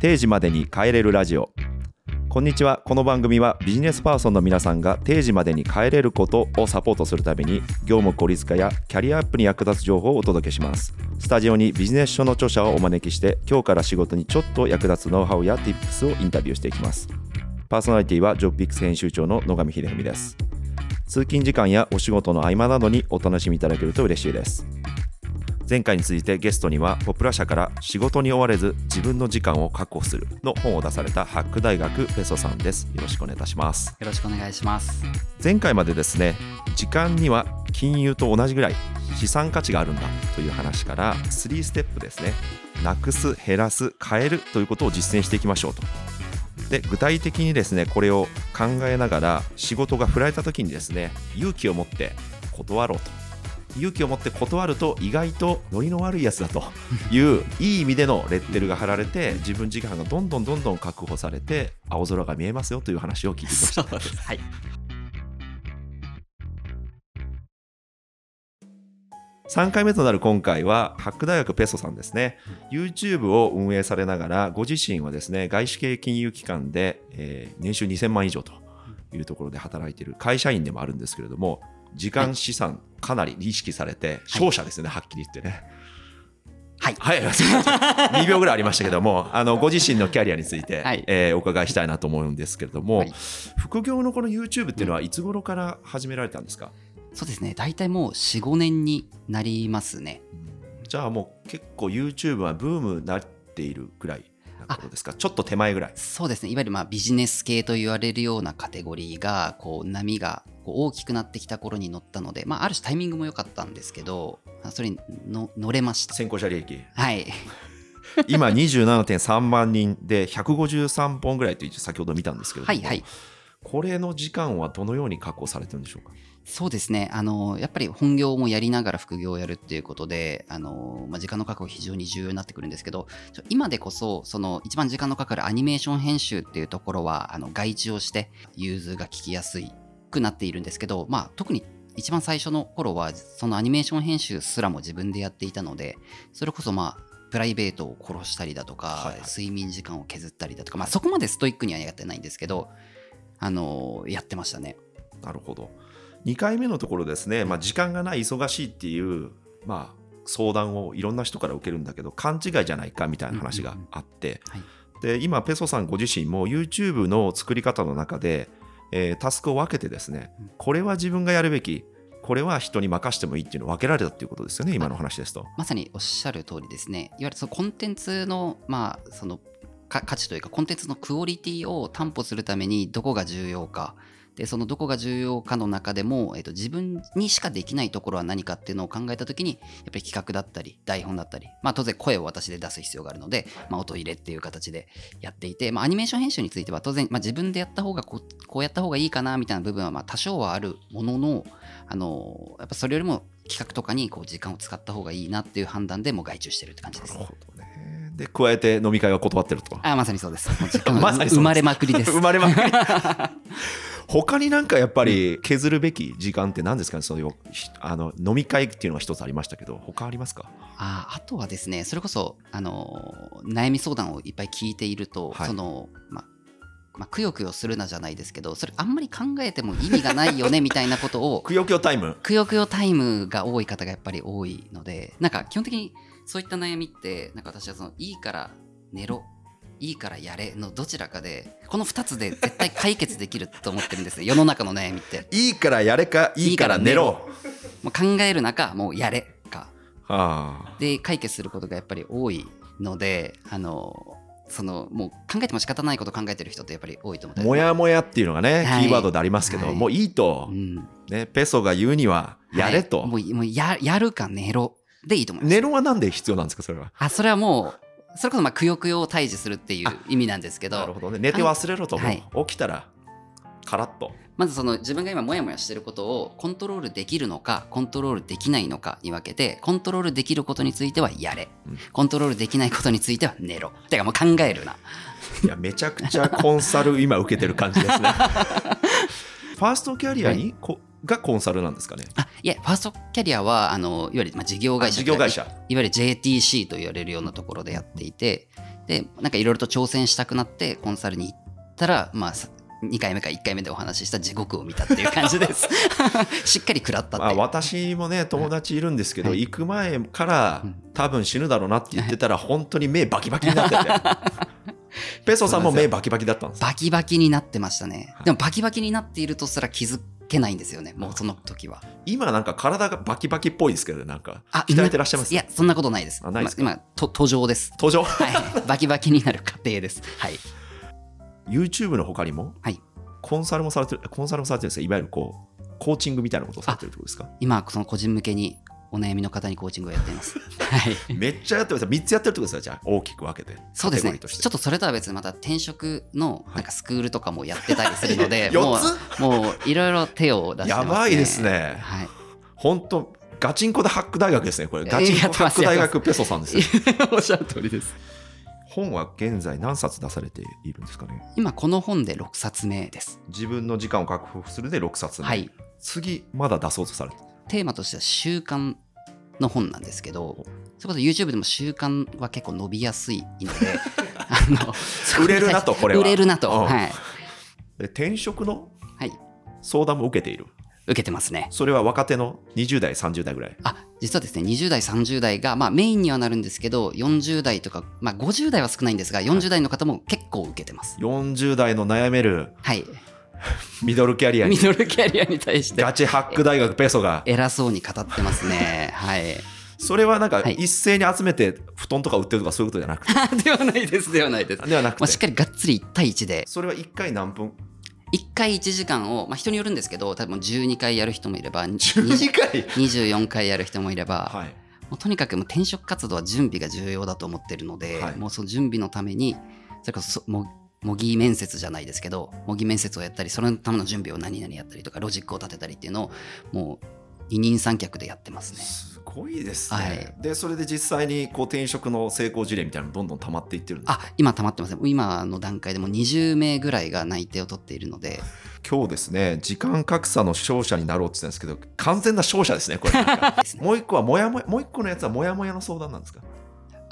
定時までに帰れるラジオ。こんにちは。この番組はビジネスパーソンの皆さんが定時までに帰れることをサポートするために業務効率化やキャリアアップに役立つ情報をお届けします。スタジオにビジネス書の著者をお招きして今日から仕事にちょっと役立つノウハウや Tips をインタビューしていきます。パーソナリティはジョブピックス編集長の野上秀文です。通勤時間やお仕事の合間などにお楽しみいただけると嬉しいです。前回に続いてゲストにはポプラ社から仕事に追われず自分の時間を確保するの本を出されたハック大学ペソさんです。よろしくお願いいたします。よろしくお願いします。前回までですね時間には金融と同じぐらい資産価値があるんだという話から3ステップですね。なくす減らす変えるということを実践していきましょうと。で具体的にですねこれを考えながら仕事が振られた時にですね勇気を持って断ろうと勇気を持って断ると意外とノリの悪いやつだといういい意味でのレッテルが貼られて自分時間がどんどんどんどん確保されて青空が見えますよという話を聞いてきました。はい3回目となる今回はハック大学ペソさんですね YouTube を運営されながらご自身はですね外資系金融機関で、えー、年収2000万以上というところで働いている会社員でもあるんですけれども時間資産かなり意識されて、勝者ですよね、はっきり言ってね。はい。はい。2秒ぐらいありましたけども、あの、ご自身のキャリアについて、はい、えー、お伺いしたいなと思うんですけれども、はい、副業のこの YouTube っていうのはいつ頃から始められたんですか、うん、そうですね。大体もう4、5年になりますね。じゃあもう結構 YouTube はブームになっているくらい？なことですか？ちょっと手前ぐらい。そうですね。いわゆるまあビジネス系と言われるようなカテゴリーがこう波がこう大きくなってきた頃に乗ったので、まあ、ある種タイミングも良かったんですけどそれにの乗れました。先行者利益。はい。今27.3万人で153本ぐらいと先ほど見たんですけれども、はいはい、これの時間はどのように確保されてるんでしょうか？そうですねあのやっぱり本業もやりながら副業をやるっていうことであの、まあ、時間の確保非常に重要になってくるんですけど今でこそその一番時間のかかるアニメーション編集っていうところはあの外注をして融通が聞きやすいくなっているんですけど、まあ、特に一番最初の頃はそのアニメーション編集すらも自分でやっていたのでそれこそまあプライベートを殺したりだとか、はい、睡眠時間を削ったりだとか、まあ、そこまでストイックにはやってないんですけどあのやってましたね。なるほど2回目のところですね、まあ、時間がない忙しいっていう、まあ、相談をいろんな人から受けるんだけど勘違いじゃないかみたいな話があって、で今ペソさんご自身も YouTube の作り方の中で、えー、タスクを分けてですねこれは自分がやるべきこれは人に任してもいいっていうのを分けられたっていうことですよね今の話ですと。まさにおっしゃる通りですね。いわゆるそのコンテンツのまあその価値というかコンテンツのクオリティを担保するためにどこが重要かでそのどこが重要かの中でも、えーと、自分にしかできないところは何かっていうのを考えた時にやっぱり企画だったり台本だったり、まあ、当然声を私で出す必要があるので、まあ、音入れっていう形でやっていて、まあ、アニメーション編集については当然、まあ、自分でやった方がこうこうやった方がいいかなみたいな部分はまあ多少はあるもののあのやっぱそれよりも企画とかにこう時間を使った方がいいなっていう判断でもう外注してるって感じです。なるほどで加えて飲み会は断ってると。あまさにそうです。まさに生まれまくりです。生まれまくり。他になんかやっぱり削るべき時間って何ですかね？そのあの飲み会っていうのが一つありましたけど他ありますか？ああとはですねそれこそあの悩み相談をいっぱい聞いていると、はい、そのまあまあ、くよくよするなじゃないですけどそれあんまり考えても意味がないよねみたいなことを くよくよタイム。くよくよタイムが多い方がやっぱり多いのでなんか基本的にそういった悩みってなんか私はそのいいから寝ろいいからやれのどちらかでこの2つで絶対解決できると思ってるんです 世の中の悩みって。いいからやれかいいから寝ろ。もう考える中もうやれか、はあ、で解決することがやっぱり多いのであのそのもう考えても仕方ないこと考えてる人ってやっぱり多いと思って。もやもやっていうのがね、はい、キーワードでありますけど、はい、もういいと、うん、ね、ペソが言うにはやれと、はい、もうややるか寝ろでいいと思います。寝ろはなんで必要なんですかそれは？あそれはもうそれこそまあくよくよを退治するっていう意味なんですけど。なるほどね。寝て忘れろと、はい、起きたらカラッと。まずその自分が今モヤモヤしてることをコントロールできるのかコントロールできないのかに分けてコントロールできることについてはやれ、うん、コントロールできないことについては寝ろ。てかもう考えるな。いやめちゃくちゃコンサル今受けてる感じですね。ファーストキャリアに、はいがコンサルなんですかね。あいやファーストキャリアはあのいわゆる、まあ、事業会社事業会社。いわゆる JTC と言われるようなところでやっていてでなんかいろいろと挑戦したくなってコンサルに行ったらまあさ2回目か1回目でお話しした地獄を見たっていう感じです。しっかり食らったって私もね友達いるんですけど、はい。行く前からうん。多分死ぬだろうなって言ってたら本当に目バキバキになってて。ペソさんも目バキバキだったんですバキバキになってましたね。はい。でもバキバキになっているとすら気づけないんですよねもうその時は。今なんか体がバキバキっぽいですけどねなんか。あ鍛えてらっしゃいます？いやそんなことないです。あないですか？今今と途上です。登場？はい。バキバキになる過程です。はい。YouTube の他にも、はい。コンサルもされてるコンサルもされてるんですか？いわゆるこうコーチングみたいなことをされてるってことですか？今その個人向けにお悩みの方にコーチングをやっています。はい。めっちゃやってます。3つやってるってことですかじゃあ。大きく分けて。そうですね。ちょっとそれとは別にまた転職のなんかスクールとかもやってたりするので、四もつ？うもういろいろ手を出してます、ね、やばいですね。はい。本当ガチンコでハック大学ですねこれ。えガチンコハック大学ペソさんですよ。おっしゃる通りです。本は現在何冊出されているんですかね？今この本で6冊目です。自分の時間を確保するで6冊目、はい。次まだ出そうとされてる。テーマとしては習慣の本なんですけどそれこそ YouTube でも習慣は結構伸びやすいので あの売れるなとこれは。売れるなと、うん。はい、で転職の？はい、相談も受けている？受けてますね。それは若手の？20代30代ぐらい？あ実はですね20代30代が、まあ、メインにはなるんですけど40代とか、まあ、50代は少ないんですが40代の方も結構受けてます。40代の悩めるはい ミドルキャリアミにドルキャリアに対して。ガチハック大学ペソが。偉そうに語ってますね。はい。それはなんかはい。一斉に集めて布団とか売ってるとかそういうことじゃなくて。ではないです。ではないです。ではなくまあ、しってかりがっつり1対1で。それは1回何分？1回1時間を、まあ、人によるんですけど多分12回やる人もいれば12回？24回やる人もいれば、はい。もうとにかくもう転職活動は準備が重要だと思ってるので、はい。もうその準備のためにそれこそそも模擬面接じゃないですけど模擬面接をやったりそのための準備を何々やったりとかロジックを立てたりっていうのをもう二人三脚でやってますね。すごいですね、はい。でそれで実際にこう転職の成功事例みたいなのどんどん溜まっていってるんですあ今溜まってますね。今の段階でもう20名ぐらいが内定を取っているので。今日ですね時間格差の勝者になろうって言ってたんですけど完全な勝者ですねこれ。もう一個はもやもやもう一個のやつはもやもやの相談なんですか？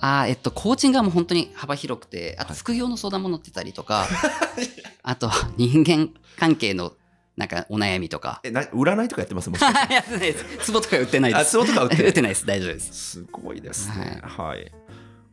あーえっと、コーチングはもう本当に幅広くて、あとはい副業の相談も載ってたりとか、あと人間関係のなんかお悩みとか。えな占いとかやってます？もしかして やってないです。ツボとか売ってないです。あ壺とか売ってない売ってないです。大丈夫です。すごいですねはい、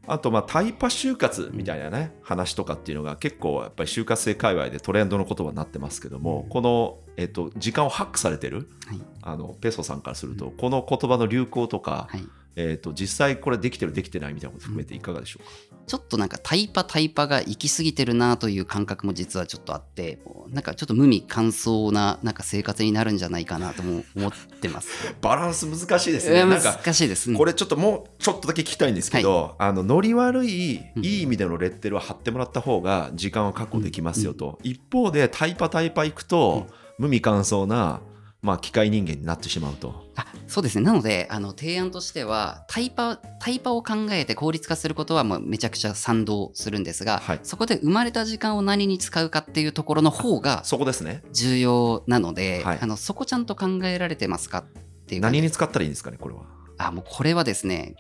あとまあタイパ就活みたいなね話とかっていうのが結構やっぱり就活生界隈でトレンドの言葉になってますけども、この、えっと、時間をハックされてるはい。あのペソさんからすると、この言葉の流行とか、はい。えっと実際これできてるできてないみたいなこと含めていかがでしょうか、ちょっとなんかタイパタイパが行き過ぎてるなという感覚も実はちょっとあって、なんかちょっと無味乾燥ななんか生活になるんじゃないかなとも思ってます。バランス難しいですえーね難しいです。ね。これちょっともうちょっとだけ聞きたいんですけど、あのノリ悪いいい意味でのレッテルを貼ってもらった方が時間を確保できますよと、一方でタイパタイパ行くと、無味乾燥な、まあ、機械人間になってしまうと。あそうですね。なので、あの提案としてはタイパ、タイパを考えて効率化することはもうめちゃくちゃ賛同するんですが、はい。そこで生まれた時間を何に使うかっていうところの方がそこですね。重要なので、はい。あのそこちゃんと考えられてますかっていう何に使ったらいいんですかねこれは。あもうこれはですね、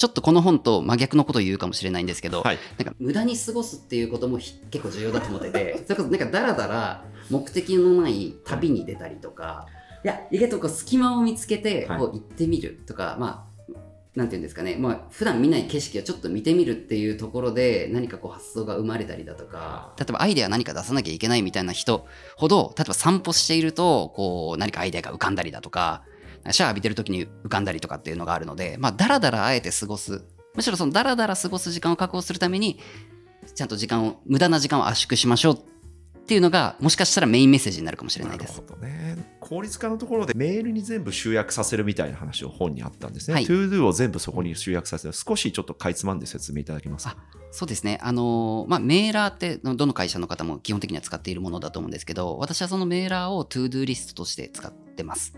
ちょっとこの本と真逆のことを言うかもしれないんですけど、はい。なんか無駄に過ごすっていうこともひ結構重要だと思ってて、それこそなんかだらだら目的のない旅に出たりとか、い。や、意外とこう隙間を見つけてはい。こう行ってみるとか、まあ、なんていうんですかね、まあ普段見ない景色をちょっと見てみるっていうところで何かこう発想が生まれたりだとか、例えばアイデア何か出さなきゃいけないみたいな人ほど、例えば散歩していると、こう何かアイデアが浮かんだりだとか、シャワー浴びてる時に浮かんだりとかっていうのがあるので、まあ、だらだらあえて過ごす。むしろそのだらだら過ごす時間を確保するために、ちゃんと時間を、無駄な時間を圧縮しましょうっていうのが、もしかしたらメインメッセージになるかもしれないです。なるほどね。効率化のところでメールに全部集約させるみたいな話を本にあったんですね、はい。ToDo を全部そこに集約させる。少しちょっとかいつまんで説明いただけますか？そうですね。あのーまあ、メーラーって、どの会社の方も基本的には使っているものだと思うんですけど、私はそのメーラーを ToDo リストとして使ってます。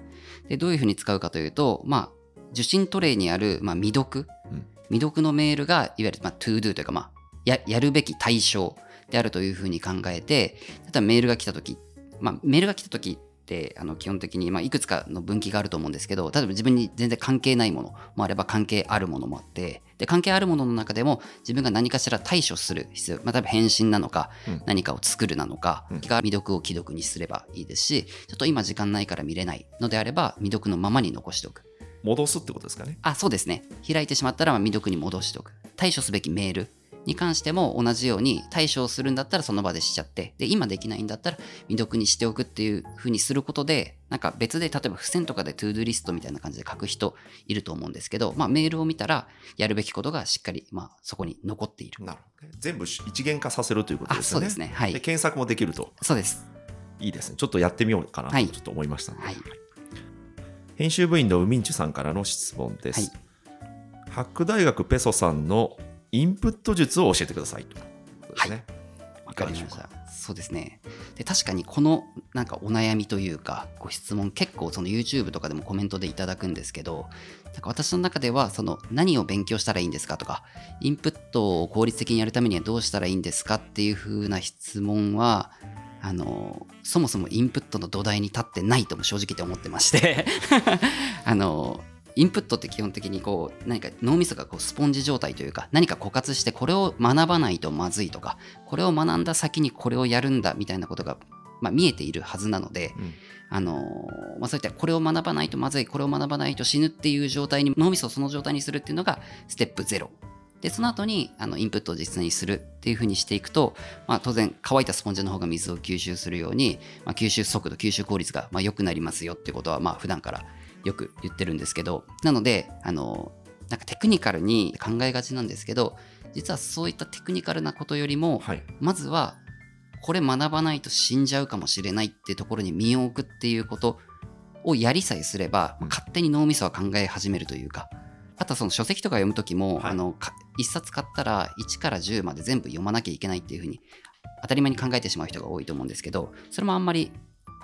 で、どういうふうに使うかというと、まあ、受信トレイにある、まあ、未読、うん。未読のメールが、いわゆる、まあ、ToDo というか、まあ、ややるべき対象であるというふうに考えて、例えばメールが来たとき、まあ、メールが来たときって、あの基本的に、まあ、いくつかの分岐があると思うんですけど例えば自分に全然関係ないものもあれば関係あるものもあってで関係あるものの中でも自分が何かしら対処する必要、まあ、例えば返信なのか、うん。何かを作るなのかうん。が未読を既読にすればいいですしちょっと今時間ないから見れないのであれば未読のままに残しておく。戻すってことですかね。あそうですね。開いてしまったらまあ未読に戻しておく。対処すべきメールに関しても同じように対処をするんだったらその場でしちゃってで今できないんだったら未読にしておくっていう風にすることでなんか別で例えば付箋とかで to do リストみたいな感じで書く人いると思うんですけど、まあ、メールを見たらやるべきことがしっかり、まあ、そこに残っている。なるほどね。全部一元化させるということあですよね。そうですね。はい。で検索もできると。そうです。いいですね。ちょっとやってみようかなとはい。ちょっと思いましたね、はい。編集部員のウミンチュさんからの質問です、はい。ハック大学ペソさんのインプット術を教えてくださいと。い。うことですね、わかりました。そうですね。で確かにこのなんかお悩みというかご質問結構その YouTube とかでもコメントでいただくんですけどなんか私の中ではその何を勉強したらいいんですかとかインプットを効率的にやるためにはどうしたらいいんですかっていう風な質問はあのそもそもインプットの土台に立ってないとも正直言って思ってまして。あのインプットって基本的にこう何か脳みそがこうスポンジ状態というか何か枯渇してこれを学ばないとまずいとかこれを学んだ先にこれをやるんだみたいなことが、まあ、見えているはずなので、うん。あのーまあ、そういったこれを学ばないとまずいこれを学ばないと死ぬっていう状態に脳みそをその状態にするっていうのがステップ0でその後にあのインプットを実際にするっていうふうにしていくと、まあ、当然乾いたスポンジの方が水を吸収するように、まあ、吸収速度吸収効率がまあ良くなりますよってことはまあ普段からよく言ってるんですけどなのであのなんかテクニカルに考えがちなんですけど実はそういったテクニカルなことよりも、はい。まずはこれ学ばないと死んじゃうかもしれないっていうところに身を置くっていうことをやりさえすれば、うん。勝手に脳みそは考え始めるというかあとはその書籍とか読む時も、はい。あのか一冊買ったら1から10まで全部読まなきゃいけないっていうふうに当たり前に考えてしまう人が多いと思うんですけどそれもあんまり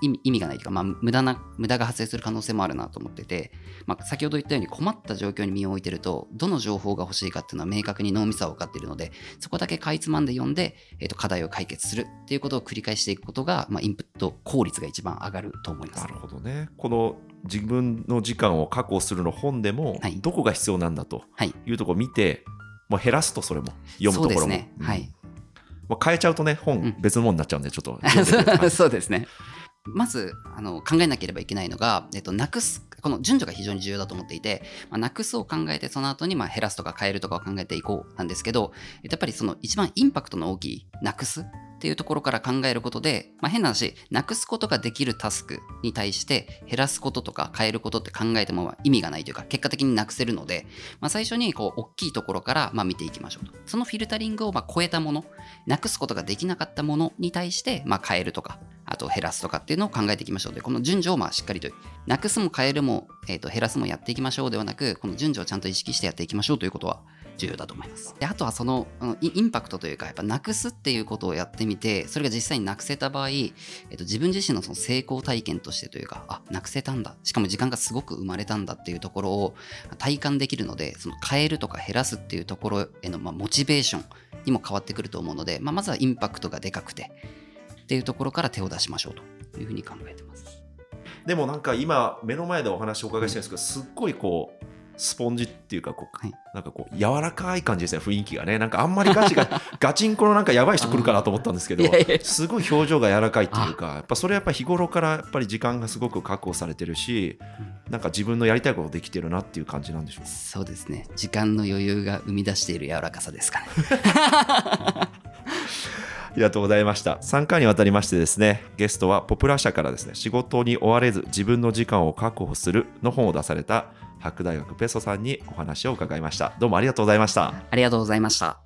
意味意味がないというか、まあ、無駄な無駄が発生する可能性もあるなと思ってて、まあ、先ほど言ったように困った状況に身を置いてるとどの情報が欲しいかっていうのは明確に脳みそは分かっているのでそこだけかいつまんで読んで、えーと課題を解決するっていうことを繰り返していくことが、まあ、インプット効率が一番上がると思います。なるほどね。この自分の時間を確保するの本でも、はい。どこが必要なんだとはい。いうところを見て、もう減らすとそれも読むところも。そうですね。うん。はい。まあ、変えちゃうとね本、うん。別のものになっちゃうんでちょっと。そうですね。まずあの考えなければいけないのが、えっと、なくすこの順序が非常に重要だと思っていて、まあ、なくすを考えてその後にまあ減らすとか変えるとかを考えていこうなんですけどやっぱりその一番インパクトの大きいなくすっていうところから考えることで、まあ、変な話なくすことができるタスクに対して減らすこととか変えることって考えても意味がないというか結果的になくせるので、まあ、最初にこう大きいところからま見ていきましょうと。そのフィルタリングをま超えたものなくすことができなかったものに対して、ま、変えるとか、あと減らすとかっていうのを考えていきましょうで、この順序をまあしっかりと、なくすも変えるも、えーと減らすもやっていきましょうではなく、この順序をちゃんと意識してやっていきましょうということは重要だと思います。であとはそのインパクトというか、やっぱなくすっていうことをやってみて、それが実際になくせた場合、えーと自分自身のその成功体験としてというか、あ、なくせたんだ。しかも時間がすごく生まれたんだっていうところを体感できるので、その変えるとか減らすっていうところへのまあモチベーションにも変わってくると思うので、まあ、まずはインパクトがでかくてっていうところから手を出しましょうと。いうふうに考えてます。でもなんか今目の前でお話をお伺いしてるんですけど、すっごいこうスポンジっていうかこう、はい。なんかこう柔らかい感じですね雰囲気がね。なんかあんまりガチが ガチンコのなんかやばい人来るかなと思ったんですけどすごい表情が柔らかいっていうかやっぱそれはやっぱ日頃からやっぱり時間がすごく確保されてるしなんか自分のやりたいことできてるなっていう感じなんでしょうか？そうですね。時間の余裕が生み出している柔らかさですかね。ありがとうございました。3回にわたりましてですね、ゲストはポプラ社からですね、仕事に追われず自分の時間を確保するの本を出された博大学ペソさんにお話を伺いました。どうもありがとうございました。ありがとうございました。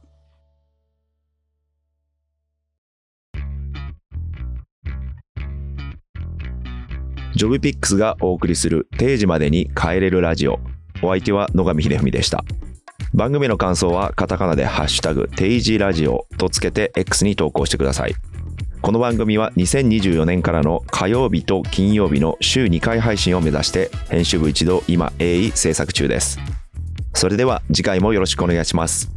ジョブピックスがお送りする定時までに帰れるラジオ。お相手は野上秀文でした。番組の感想はカタカナでハッシュタグ定時ラジオとつけて X に投稿してください。この番組は2024年からの火曜日と金曜日の週2回配信を目指して編集部一同今鋭意制作中です。それでは次回もよろしくお願いします。